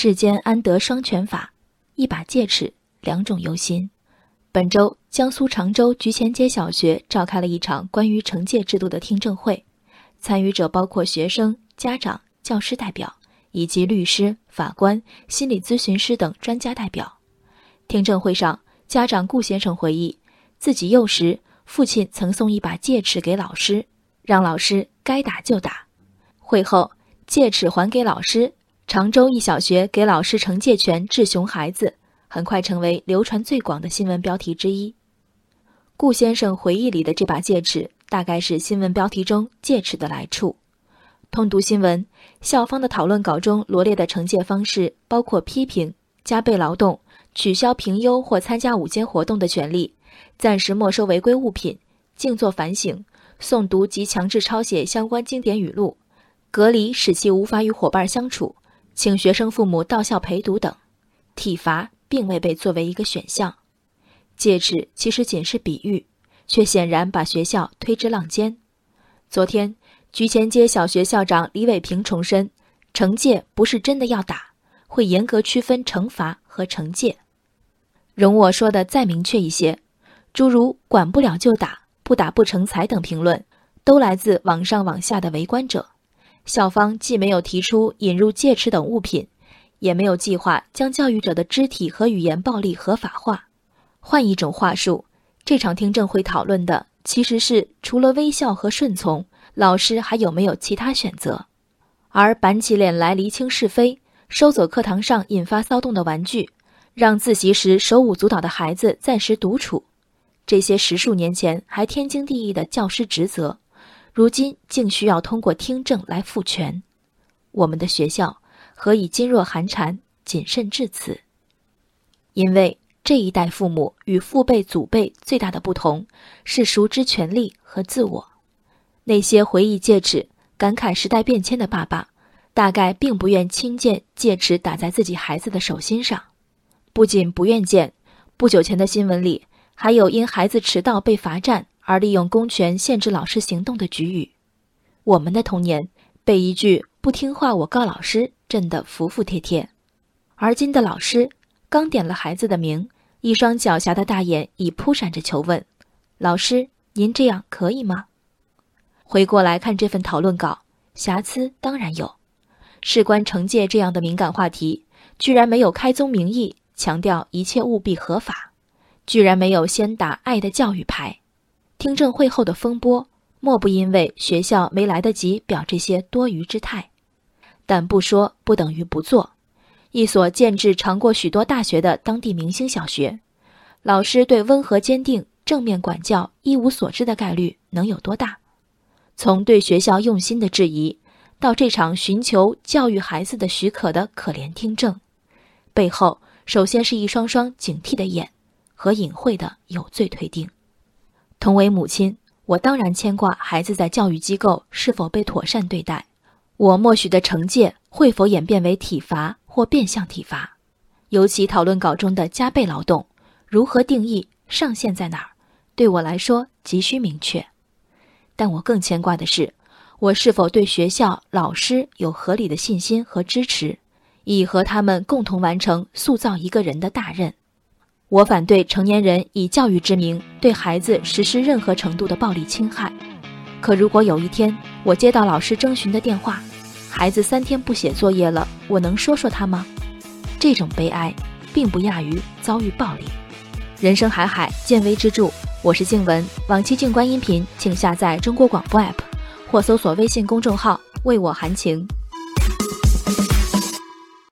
世间安得双全法？一把戒尺，两种忧心。本周，江苏常州菊前街小学召开了一场关于惩戒制度的听证会，参与者包括学生、家长、教师代表以及律师、法官、心理咨询师等专家代表。听证会上，家长顾先生回忆，自己幼时父亲曾送一把戒尺给老师，让老师该打就打。会后，戒尺还给老师，常州一小学给老师惩戒权治熊孩子。很快成为流传最广的新闻标题之一。顾先生回忆里的这把戒尺，大概是新闻标题中戒尺的来处。通读新闻，校方的讨论稿中罗列的惩戒方式包括批评、加倍劳动、取消评优或参加午间活动的权利、暂时没收违规物品、静坐反省、诵读及强制抄写相关经典语录、隔离使其无法与伙伴相处、请学生父母到校陪读等，体罚。并未被作为一个选项，戒尺其实仅是比喻，却显然把学校推至浪尖。昨天，菊前街小学校长李伟平重申，惩戒不是真的要打，会严格区分惩罚和惩戒。容我说的再明确一些，诸如“管不了就打，不打不成才”等评论，都来自网上网下的围观者。校方既没有提出引入戒尺等物品。也没有计划将教育者的肢体和语言暴力合法化。换一种话术，这场听证会讨论的其实是除了微笑和顺从，老师还有没有其他选择？而板起脸来厘清是非，收走课堂上引发骚动的玩具，让自习时手舞足蹈的孩子暂时独处，这些十数年前还天经地义的教师职责，如今竟需要通过听证来赋权。我们的学校。何以噤若寒蝉，谨慎至此？因为这一代父母与父辈、祖辈最大的不同是熟知权力和自我。那些回忆戒尺、感慨时代变迁的爸爸，大概并不愿亲见戒尺打在自己孩子的手心上。不仅不愿见，不久前的新闻里还有因孩子迟到被罚站而利用公权限制老师行动的局语。我们的童年被一句“不听话，我告老师”。震得服服帖帖，而今的老师刚点了孩子的名，一双狡黠的大眼已扑闪着求问：“老师，您这样可以吗？”回过来看这份讨论稿，瑕疵当然有。事关惩戒这样的敏感话题，居然没有开宗明义强调一切务必合法，居然没有先打爱的教育牌。听证会后的风波，莫不因为学校没来得及表这些多余之态。但不说不等于不做。一所建制长过许多大学的当地明星小学，老师对温和坚定、正面管教一无所知的概率能有多大？从对学校用心的质疑，到这场寻求教育孩子的许可的可怜听证，背后首先是一双双警惕的眼和隐晦的有罪推定。同为母亲，我当然牵挂孩子在教育机构是否被妥善对待。我默许的惩戒会否演变为体罚或变相体罚？尤其讨论稿中的加倍劳动，如何定义？上限在哪儿？对我来说急需明确。但我更牵挂的是，我是否对学校老师有合理的信心和支持，以和他们共同完成塑造一个人的大任。我反对成年人以教育之名对孩子实施任何程度的暴力侵害。可如果有一天我接到老师征询的电话，孩子三天不写作业了，我能说说他吗？这种悲哀，并不亚于遭遇暴力。人生海海，见微知著。我是静文，往期静观音频，请下载中国广播 app，或搜索微信公众号“为我含情”。